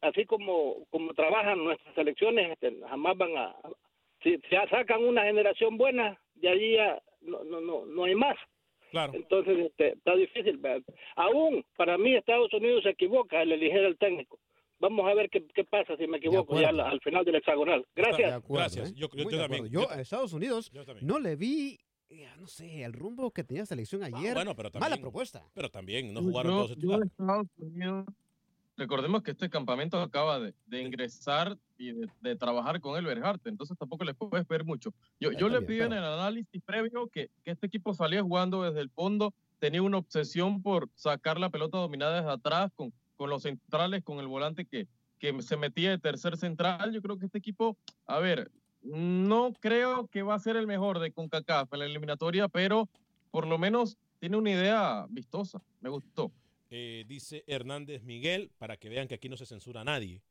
así como como trabajan nuestras selecciones, este, jamás van a si, si sacan una generación buena, de allí ya no no no, no hay más. Claro. Entonces, este, está difícil. ¿verdad? Aún para mí Estados Unidos se equivoca al elegir el técnico. Vamos a ver qué, qué pasa si me equivoco ya al, al final del hexagonal. Gracias. De acuerdo, Gracias. ¿eh? Yo- yo de también. Yo, Yo- a Estados Unidos yo no le vi, eh, no sé, el rumbo que tenía selección ayer. Ah, bueno, pero Mala también- propuesta. Pero también no Yo- jugaron yo- todos yo titulares. Estados Unidos, recordemos que este campamento acaba de, de ingresar y de, de trabajar con el Berharte, entonces tampoco le puedes ver mucho. Yo, yo le pido en el análisis previo que, que este equipo salía jugando desde el fondo, tenía una obsesión por sacar la pelota dominada desde atrás con, con los centrales, con el volante que, que se metía de tercer central. Yo creo que este equipo, a ver, no creo que va a ser el mejor de CONCACAF en la eliminatoria, pero por lo menos tiene una idea vistosa. Me gustó. Eh, dice Hernández Miguel, para que vean que aquí no se censura a nadie.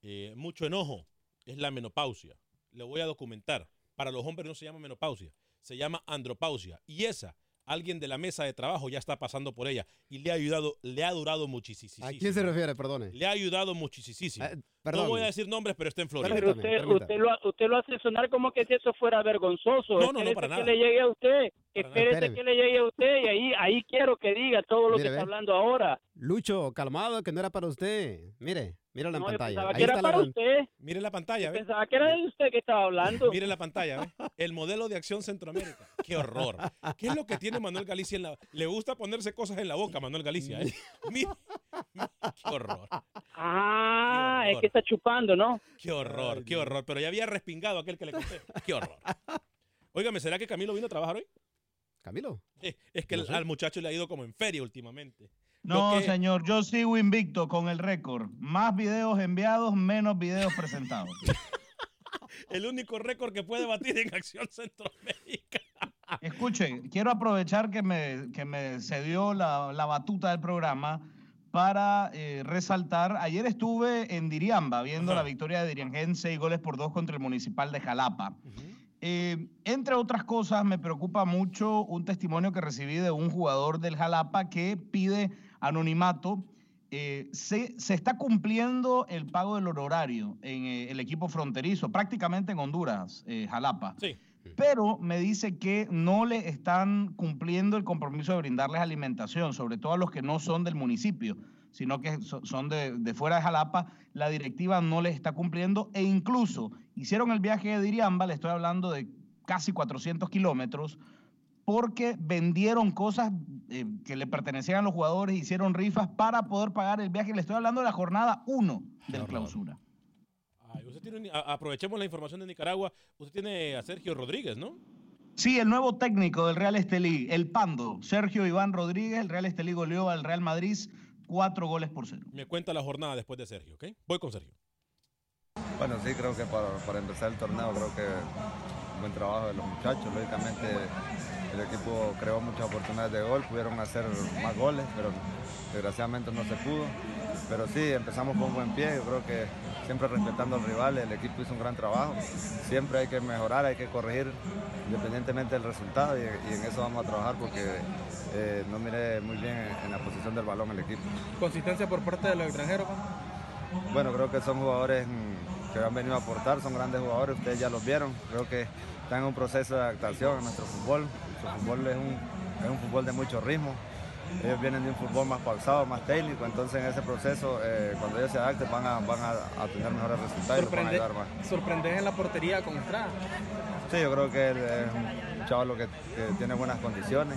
Eh, mucho enojo es la menopausia. Le voy a documentar. Para los hombres no se llama menopausia, se llama andropausia. Y esa, alguien de la mesa de trabajo ya está pasando por ella y le ha ayudado, le ha durado muchísimo. ¿A quién se refiere? Perdone. Le ha ayudado muchísimo. perdón. no voy a decir nombres, pero está en Florida. Pero usted, usted, lo, usted lo hace sonar como que si eso fuera vergonzoso. No, no, no, Espérese para que nada. le llegue a usted. Espérese que le llegue a usted y ahí, ahí quiero que diga todo lo Mire, que ve. está hablando ahora. Lucho, calmado, que no era para usted. Mire, mira la No, pantalla. pensaba Ahí que está la para gran- usted. Mire la pantalla, ¿ve? Pensaba que era de usted que estaba hablando. Mire la pantalla, ¿ve? El modelo de acción Centroamérica. Qué horror. ¿Qué es lo que tiene Manuel Galicia en la... Le gusta ponerse cosas en la boca, Manuel Galicia, ¿eh? Mire, Qué horror. Ah, Qué es horror. que está chupando, ¿no? Qué horror, qué horror. Pero ya había respingado aquel que le conté. Qué horror. Óigame, ¿será que Camilo vino a trabajar hoy? ¿Camilo? Eh, es que No el- sé. al muchacho le ha ido como en feria últimamente. No, que- señor, yo sigo invicto con el récord. Más videos enviados, menos videos presentados. El único récord que puede batir en Acción Centroamérica. Escuche, quiero aprovechar que me, que me cedió la, la batuta del programa para eh, resaltar. Ayer estuve en Diriamba viendo la victoria de Diriangén, seis goles por dos contra el Municipal de Jalapa. Eh, entre otras cosas, me preocupa mucho un testimonio que recibí de un jugador del Jalapa que pide anonimato. Eh, se, se está cumpliendo el pago del horario en eh, el equipo fronterizo, prácticamente en Honduras, eh, Jalapa. Sí. Pero me dice que no le están cumpliendo el compromiso de brindarles alimentación, sobre todo a los que no son del municipio, sino que so- son de, de fuera de Jalapa. La directiva no les está cumpliendo e incluso hicieron el viaje de Diriamba, le estoy hablando de casi 400 kilómetros, porque vendieron cosas eh, que le pertenecían a los jugadores, hicieron rifas para poder pagar el viaje. Le estoy hablando de la jornada 1 del clausura. Ay, usted tiene un- a- aprovechemos la información de Nicaragua. Usted tiene a Sergio Rodríguez, ¿no? Sí, el nuevo técnico del Real Estelí, el Pando, Sergio Iván Rodríguez, el Real Estelí goleó al Real Madrid cuatro goles por cero. Me cuenta la jornada después de Sergio, ¿ok? Voy con Sergio. Bueno, sí, creo que para, para empezar el torneo, creo que un buen trabajo de los muchachos. Lógicamente, el equipo creó muchas oportunidades de gol, pudieron hacer más goles, pero desgraciadamente no se pudo. Pero sí, empezamos con buen pie. Yo creo que siempre respetando al rival, el equipo hizo un gran trabajo. Siempre hay que mejorar, hay que corregir independientemente del resultado y, y en eso vamos a trabajar porque eh, no miré muy bien en, en la posición del balón el equipo. Consistencia por parte de los extranjeros. Bueno, creo que son jugadores que han venido a aportar, son grandes jugadores, ustedes ya los vieron. Creo que están en un proceso de adaptación a nuestro fútbol. Nuestro fútbol es un, es un fútbol de mucho ritmo. Ellos vienen de un fútbol más pausado, más técnico, entonces en ese proceso, eh, cuando ellos se adapten, van a, van a, a tener mejores resultados y los van a ayudar más. Sorprender en la portería con Estrada. Sí, yo creo que él es un chaval que, que tiene buenas condiciones,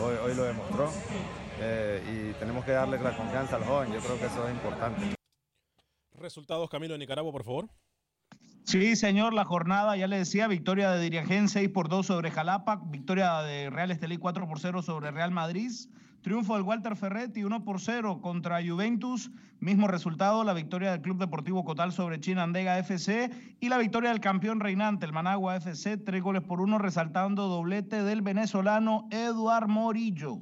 hoy, hoy lo demostró, eh, y tenemos que darle la confianza al joven, yo creo que eso es importante. Resultados, Camilo, de Nicaragua, por favor. Sí, señor, la jornada, ya le decía, victoria de Diriangén 6 por 2 sobre Jalapa, victoria de Real Estelí 4 por 0 sobre Real Madrid, triunfo del Walter Ferretti 1 por 0 contra Juventus, mismo resultado, la victoria del Club Deportivo Cotal sobre Chinandega FC y la victoria del campeón reinante, el Managua FC, 3 goles por 1, resaltando doblete del venezolano Eduard Morillo.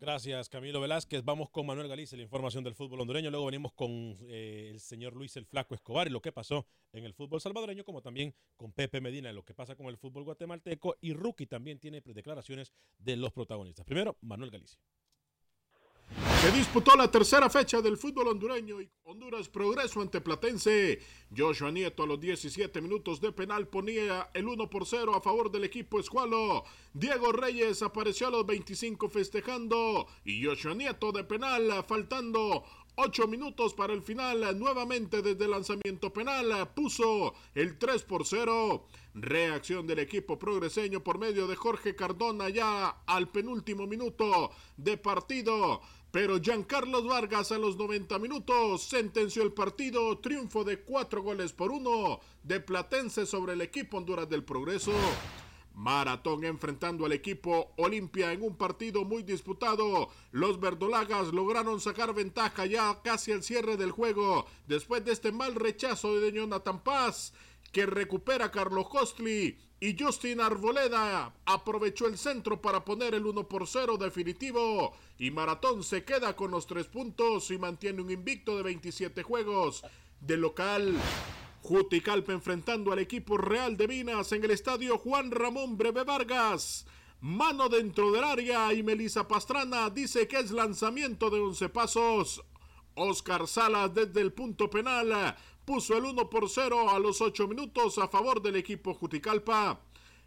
Gracias, Camilo Velázquez. Vamos con Manuel Galicia, la información del fútbol hondureño. Luego venimos con eh, el señor Luis el Flaco Escobar y lo que pasó en el fútbol salvadoreño, como también con Pepe Medina, lo que pasa con el fútbol guatemalteco. Y Rookie también tiene declaraciones de los protagonistas. Primero, Manuel Galicia. Se disputó la tercera fecha del fútbol hondureño y Honduras progreso ante Platense. Joshua Nieto a los 17 minutos de penal ponía el 1 por 0 a favor del equipo escualo. Diego Reyes apareció a los 25 festejando y Joshua Nieto de penal faltando 8 minutos para el final, nuevamente desde el lanzamiento penal, puso el 3 por 0. Reacción del equipo progreseño por medio de Jorge Cardona ya al penúltimo minuto de partido. Pero Giancarlos Vargas a los 90 minutos sentenció el partido, triunfo de 4 goles por 1 de Platense sobre el equipo Honduras del Progreso. Maratón enfrentando al equipo Olimpia en un partido muy disputado. Los verdolagas lograron sacar ventaja ya casi al cierre del juego después de este mal rechazo de Jonathan Paz que recupera a Carlos Costli y Justin Arboleda aprovechó el centro para poner el 1 por 0 definitivo y Maratón se queda con los tres puntos y mantiene un invicto de 27 juegos de local. Juticalpa enfrentando al equipo Real de Minas en el estadio Juan Ramón Breve Vargas. Mano dentro del área y Melissa Pastrana dice que es lanzamiento de 11 pasos. Oscar Salas desde el punto penal puso el 1 por 0 a los 8 minutos a favor del equipo Juticalpa.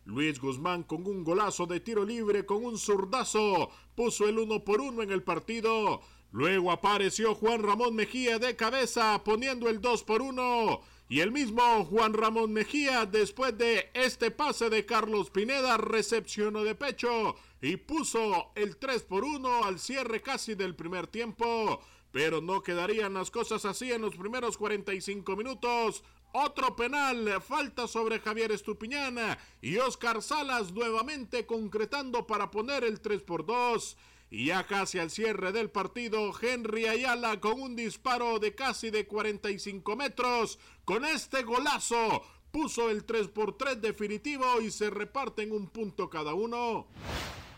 Luis Guzmán con un golazo de tiro libre con un zurdazo puso el 1 por 1 en el partido. Luego apareció Juan Ramón Mejía de cabeza poniendo el 2 por 1. Y el mismo Juan Ramón Mejía, después de este pase de Carlos Pineda, recepcionó de pecho y puso el 3 por 1 al cierre casi del primer tiempo. Pero no quedarían las cosas así en los primeros 45 minutos. Otro penal, falta sobre Javier Estupiñán y Oscar Salas nuevamente concretando para poner el 3 por 2. Y ya casi al cierre del partido, Henry Ayala con un disparo de casi de 45 metros. Con este golazo puso el 3 por 3 definitivo y se reparten un punto cada uno.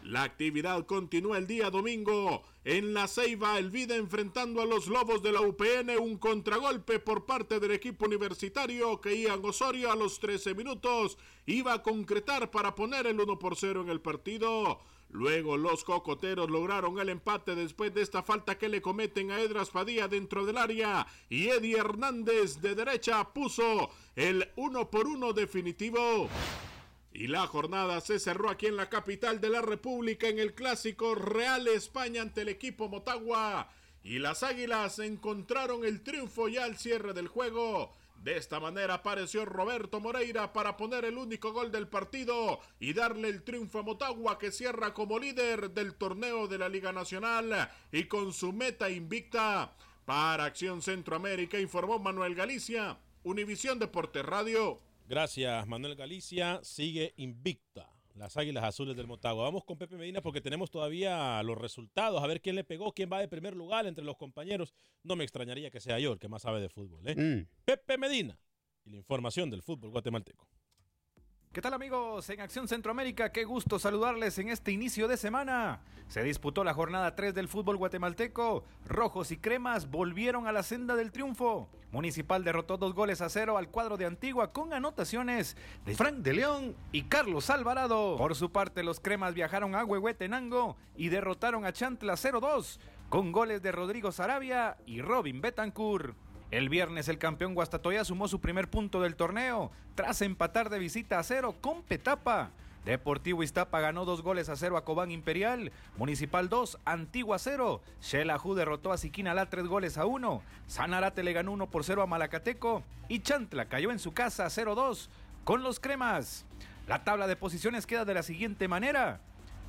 La actividad continúa el día domingo. En la Ceiba, el Vida enfrentando a los Lobos de la UPN, un contragolpe por parte del equipo universitario que Ian Osorio a los 13 minutos iba a concretar para poner el 1 por 0 en el partido. Luego los cocoteros lograron el empate después de esta falta que le cometen a Edras Padilla dentro del área y Eddie Hernández de derecha puso el 1 por 1 definitivo. Y la jornada se cerró aquí en la capital de la República en el clásico Real España ante el equipo Motagua. Y las Águilas encontraron el triunfo ya al cierre del juego. De esta manera apareció Roberto Moreira para poner el único gol del partido y darle el triunfo a Motagua que cierra como líder del torneo de la Liga Nacional y con su meta invicta. Para Acción Centroamérica informó Manuel Galicia, Univisión Deportes Radio. Gracias, Manuel Galicia. Sigue invicta las Águilas Azules del Motagua. Vamos con Pepe Medina porque tenemos todavía los resultados. A ver quién le pegó, quién va de primer lugar entre los compañeros. No me extrañaría que sea yo el que más sabe de fútbol. ¿eh? Mm. Pepe Medina y la información del fútbol guatemalteco. ¿Qué tal amigos? En Acción Centroamérica, qué gusto saludarles en este inicio de semana. Se disputó la jornada 3 del fútbol guatemalteco. Rojos y cremas volvieron a la senda del triunfo. Municipal derrotó dos goles a cero al cuadro de Antigua con anotaciones de Frank de León y Carlos Alvarado. Por su parte, los cremas viajaron a Huehuetenango y derrotaron a Chantla 0-2 con goles de Rodrigo Sarabia y Robin Betancourt. El viernes el campeón Guastatoya sumó su primer punto del torneo tras empatar de visita a cero con Petapa. Deportivo Iztapa ganó dos goles a cero a Cobán Imperial, Municipal 2, Antigua 0, Xelajú derrotó a Siquinalá tres goles a uno, Sanarate le ganó 1 por 0 a Malacateco y Chantla cayó en su casa 0-2 con los cremas. La tabla de posiciones queda de la siguiente manera.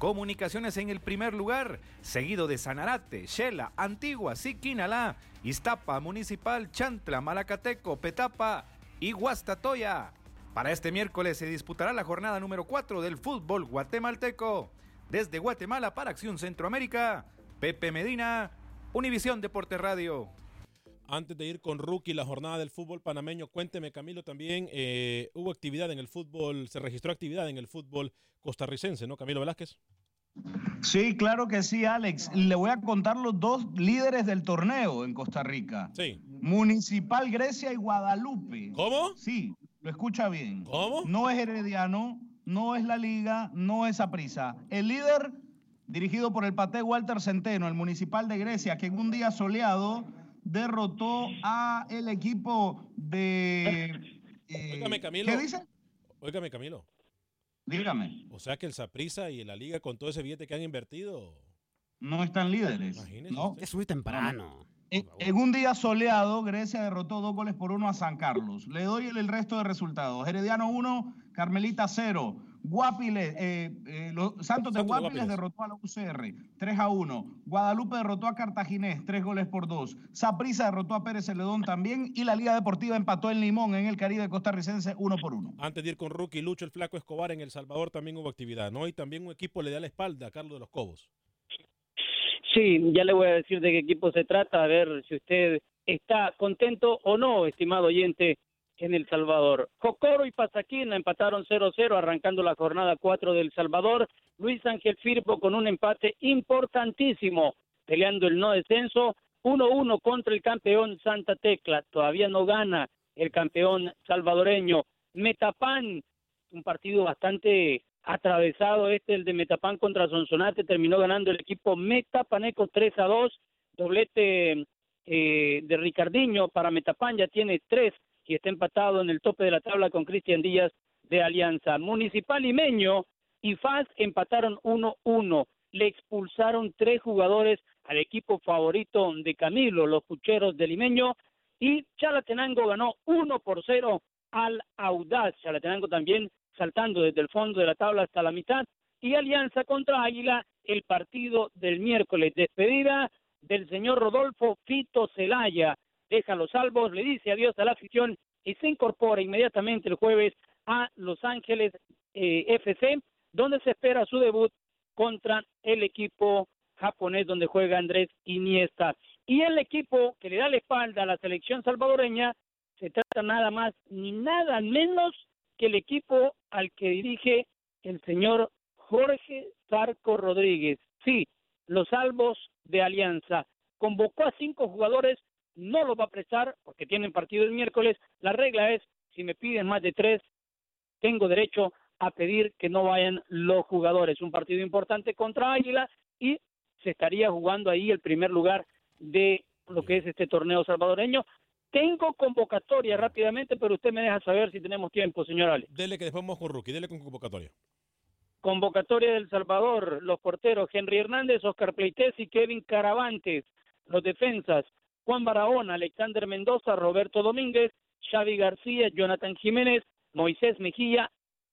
Comunicaciones en el primer lugar, seguido de Sanarate, Shela, Antigua, Siquinalá, Iztapa, Municipal, Chantla, Malacateco, Petapa y Guastatoya. Para este miércoles se disputará la jornada número 4 del fútbol guatemalteco. Desde Guatemala para Acción Centroamérica, Pepe Medina, Univisión Deporte Radio. Antes de ir con Rookie, la jornada del fútbol panameño, cuénteme Camilo también, eh, hubo actividad en el fútbol, se registró actividad en el fútbol costarricense, ¿no? Camilo Velázquez. Sí, claro que sí, Alex. Le voy a contar los dos líderes del torneo en Costa Rica. Sí. Municipal Grecia y Guadalupe. ¿Cómo? Sí, lo escucha bien. ¿Cómo? No es Herediano, no es la Liga, no es Aprisa. El líder, dirigido por el Pate Walter Centeno, el Municipal de Grecia, que en un día soleado derrotó a el equipo de... eh, Camilo. ¿Qué dice? Óigame, Camilo. Dígame. O sea que el Saprisa y la Liga con todo ese billete que han invertido. No están líderes. Imagínese ¿no? Es muy temprano. En, en un día soleado, Grecia derrotó dos goles por uno a San Carlos. Le doy el, el resto de resultados. Herediano 1, Carmelita 0. Guapiles, eh, eh, los Santos de Santos de Guapiles Guapiles. derrotó a la UCR 3 a 1. Guadalupe derrotó a Cartaginés 3 goles por 2. Saprissa derrotó a Pérez Celedón también. Y la Liga Deportiva empató en Limón en el Caribe costarricense 1 por 1. Antes de ir con Rookie, Lucho el Flaco Escobar en El Salvador también hubo actividad, ¿no? Y también un equipo le da la espalda a Carlos de los Cobos. Sí, ya le voy a decir de qué equipo se trata, a ver si usted está contento o no, estimado oyente, en El Salvador. Jocoro y Pasaquina empataron 0-0 arrancando la jornada 4 del Salvador. Luis Ángel Firpo con un empate importantísimo, peleando el no descenso, 1-1 contra el campeón Santa Tecla. Todavía no gana el campeón salvadoreño. Metapan, un partido bastante atravesado este, el de Metapan contra Sonsonate, terminó ganando el equipo Metapaneco 3 a 2, doblete eh, de Ricardiño para Metapan, ya tiene tres y está empatado en el tope de la tabla con Cristian Díaz de Alianza. Municipal Limeño y FAS empataron 1-1, le expulsaron tres jugadores al equipo favorito de Camilo, los Pucheros de Limeño, y Chalatenango ganó 1 por 0 al Audaz. Chalatenango también saltando desde el fondo de la tabla hasta la mitad. Y Alianza contra Águila, el partido del miércoles. Despedida del señor Rodolfo Fito Celaya. Deja los salvos, le dice adiós a la afición y se incorpora inmediatamente el jueves a Los Ángeles eh, FC, donde se espera su debut contra el equipo japonés donde juega Andrés Iniesta. Y el equipo que le da la espalda a la selección salvadoreña se trata nada más ni nada menos que el equipo al que dirige el señor Jorge Zarco Rodríguez. Sí, los salvos de Alianza. Convocó a cinco jugadores, no los va a prestar porque tienen partido el miércoles. La regla es, si me piden más de tres, tengo derecho a pedir que no vayan los jugadores. Un partido importante contra Águila y se estaría jugando ahí el primer lugar de lo que es este torneo salvadoreño. Tengo convocatoria rápidamente, pero usted me deja saber si tenemos tiempo, señor Ale. Dele que después vamos con Rookie, dele con convocatoria. Convocatoria del Salvador, los porteros Henry Hernández, Oscar Pleites y Kevin Caravantes. Los defensas Juan Barahona, Alexander Mendoza, Roberto Domínguez, Xavi García, Jonathan Jiménez, Moisés Mejía,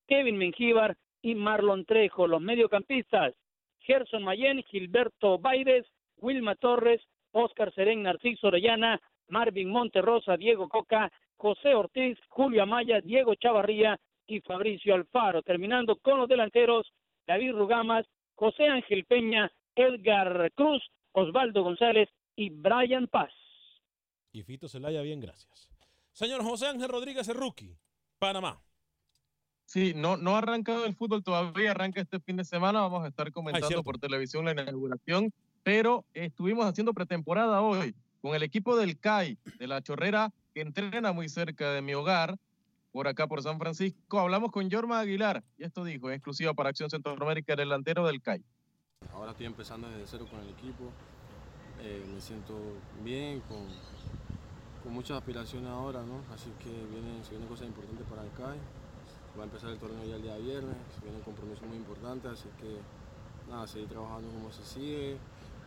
Kevin Mengíbar y Marlon Trejo. Los mediocampistas Gerson Mayen, Gilberto Baires, Wilma Torres, Oscar Serén, Narciso Orellana, Marvin Monterrosa, Diego Coca, José Ortiz, Julio Amaya, Diego Chavarría y Fabricio Alfaro. Terminando con los delanteros, David Rugamas, José Ángel Peña, Edgar Cruz, Osvaldo González y Brian Paz. Y Fito Celaya, bien, gracias. Señor José Ángel Rodríguez, el rookie, Panamá. Sí, no, no ha arrancado el fútbol todavía, arranca este fin de semana, vamos a estar comentando por televisión la inauguración, pero estuvimos haciendo pretemporada hoy con el equipo del CAI, de la Chorrera, que entrena muy cerca de mi hogar, por acá por San Francisco. Hablamos con Yorma Aguilar, y esto dijo, en exclusiva para Acción Centroamérica, el delantero del CAI. Ahora estoy empezando desde cero con el equipo. Eh, me siento bien, con, con muchas aspiraciones ahora, ¿no? Así que vienen, se vienen cosas importantes para el CAI. Va a empezar el torneo ya el día viernes, se vienen compromisos muy importantes, así que nada, seguir trabajando como se sigue,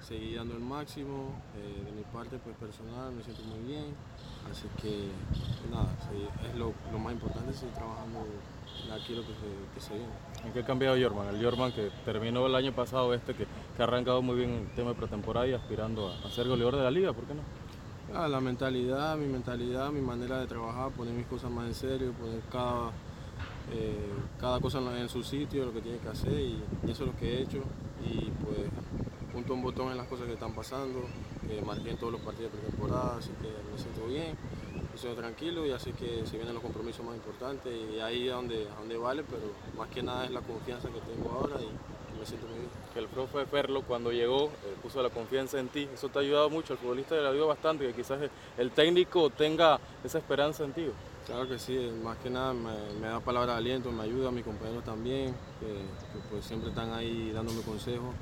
seguir dando el máximo. Eh, de mi parte, pues personal, me siento muy bien. Así que nada, es lo, más importante, seguir trabajando aquí lo que se, que se. ¿En qué ha cambiado Jorman? El Jorman que terminó el año pasado este, que, ha arrancado muy bien el tema de pretemporada y aspirando a ser goleador de la liga, ¿por qué no? Ah, la mentalidad, mi mentalidad, mi manera de trabajar, poner mis cosas más en serio, poner cada, eh, cada cosa en, su sitio, lo que tiene que hacer y, eso es lo que he hecho. Y pues punto un botón en las cosas que están pasando, que marqué en todos los partidos de pretemporada, así que me siento bien, me siento tranquilo y así que se vienen los compromisos más importantes y ahí es donde, donde vale, pero más que nada es la confianza que tengo ahora me siento muy bien. Que el profe Ferlo cuando llegó eh, puso la confianza en ti, eso te ha ayudado mucho, al futbolista le ayudó bastante, que quizás el técnico tenga esa esperanza en ti. Claro que sí, más que nada me, me da palabras de aliento, me ayuda, mis compañeros también, que, que pues siempre están ahí dándome consejos.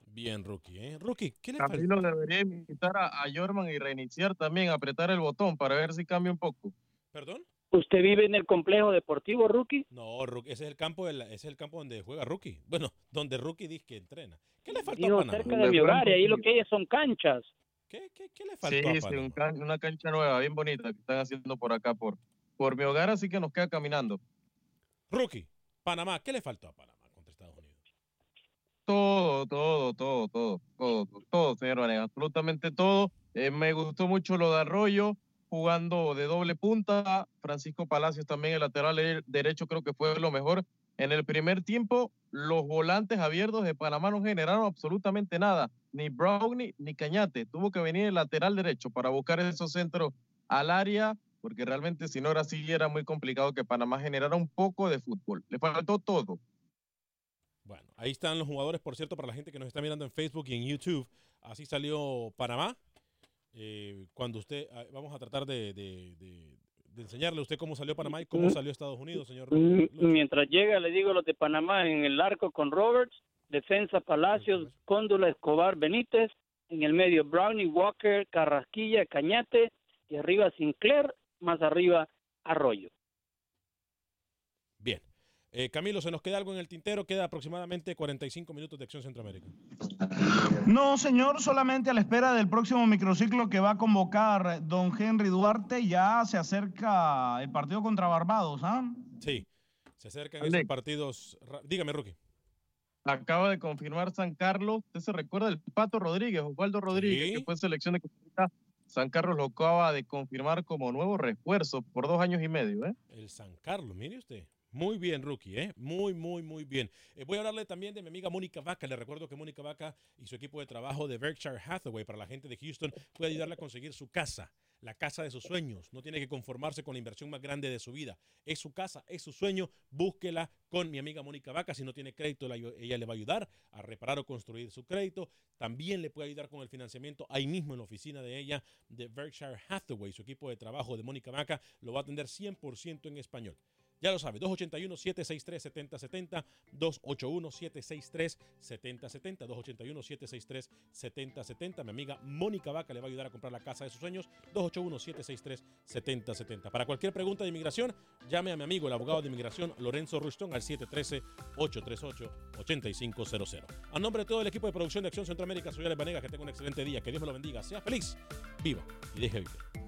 Bien, Rookie, ¿eh? Rookie, ¿qué le falta? Camilo debería invitar a, a Jorman y reiniciar también, apretar el botón para ver si cambia un poco. ¿Perdón? ¿Usted vive en el complejo deportivo, Rookie? No, Rookie, ese es el campo, de la- ese es el campo donde juega Rookie. Bueno, donde Rookie dice que entrena. ¿Qué le falta a Digo, Panamá? cerca de mi hogar y ahí lo que hay son canchas. ¿Qué, qué, qué le Sí, faltó a sí, Panamá? un can- una cancha nueva, bien bonita, que están haciendo por acá, por, por mi hogar, así que nos queda caminando. Rookie, Panamá, ¿qué le faltó a Panamá contra Estados Unidos? Todo, todo, todo, todo, todo, todo, señor Vanegas, absolutamente todo. Eh, me gustó mucho lo de Arroyo, jugando de doble punta. Francisco Palacios también, el lateral de- derecho, creo que fue lo mejor. En el primer tiempo, los volantes abiertos de Panamá no generaron absolutamente nada. Ni Brownie ni Cañate. Tuvo que venir el lateral derecho para buscar esos centros al área, porque realmente si no era así, era muy complicado que Panamá generara un poco de fútbol. Le faltó todo. Bueno, ahí están los jugadores, por cierto, para la gente que nos está mirando en Facebook y en YouTube. Así salió Panamá. Eh, cuando usted, ah, vamos a tratar de, de- de- de enseñarle a usted cómo salió Panamá y cómo salió Estados Unidos, señor. Mm, Mientras llega, le digo los de Panamá en el arco con Roberts, defensa Palacios, Cóndula, Escobar, Benítez, en el medio Brownie, Walker, Carrasquilla, Cañate, y arriba Sinclair, más arriba Arroyo. Bien. Eh, Camilo, ¿se nos queda algo en el tintero? Queda aproximadamente 45 minutos de Acción Centroamérica. No, señor, solamente a la espera del próximo microciclo que va a convocar don Henry Duarte. Ya se acerca el partido contra Barbados, ¿ah? Sí, se acercan Ale. esos partidos. Dígame, Rookie. acaba de confirmar San Carlos. Usted se recuerda del Pato Rodríguez, Osvaldo Rodríguez, que fue selección de. San Carlos lo acaba de confirmar como nuevo refuerzo por dos años y medio. ¿eh? El San Carlos, mire usted. Muy bien, rookie, ¿eh? Muy, muy, muy bien. Eh, voy a hablarle también de mi amiga Mónica Vaca. Le recuerdo que Mónica Vaca y su equipo de trabajo de Berkshire Hathaway para la gente de Houston puede ayudarle a conseguir su casa, la casa de sus sueños. No tiene que conformarse con la inversión más grande de su vida. Es su casa, es su sueño. Búsquela con mi amiga Mónica Vaca. Si no tiene crédito, la- ella le va a ayudar a reparar o construir su crédito. También le puede ayudar con el financiamiento ahí mismo en la oficina de ella, de Berkshire Hathaway. Su equipo de trabajo de Mónica Vaca lo va a atender 100% en español. Ya lo sabe, 281-763-7070, 281-763-7070, 281-763-7070. Mi amiga Mónica Vaca le va a ayudar a comprar la casa de sus sueños, 281-763-7070. Para cualquier pregunta de inmigración, llame a mi amigo, el abogado de inmigración Lorenzo Ruston, al 713-838-8500. A nombre de todo el equipo de producción de Acción Centroamérica, soy Alex Vanega, que tenga un excelente día, que Dios me lo bendiga, sea feliz, viva y deje vivir.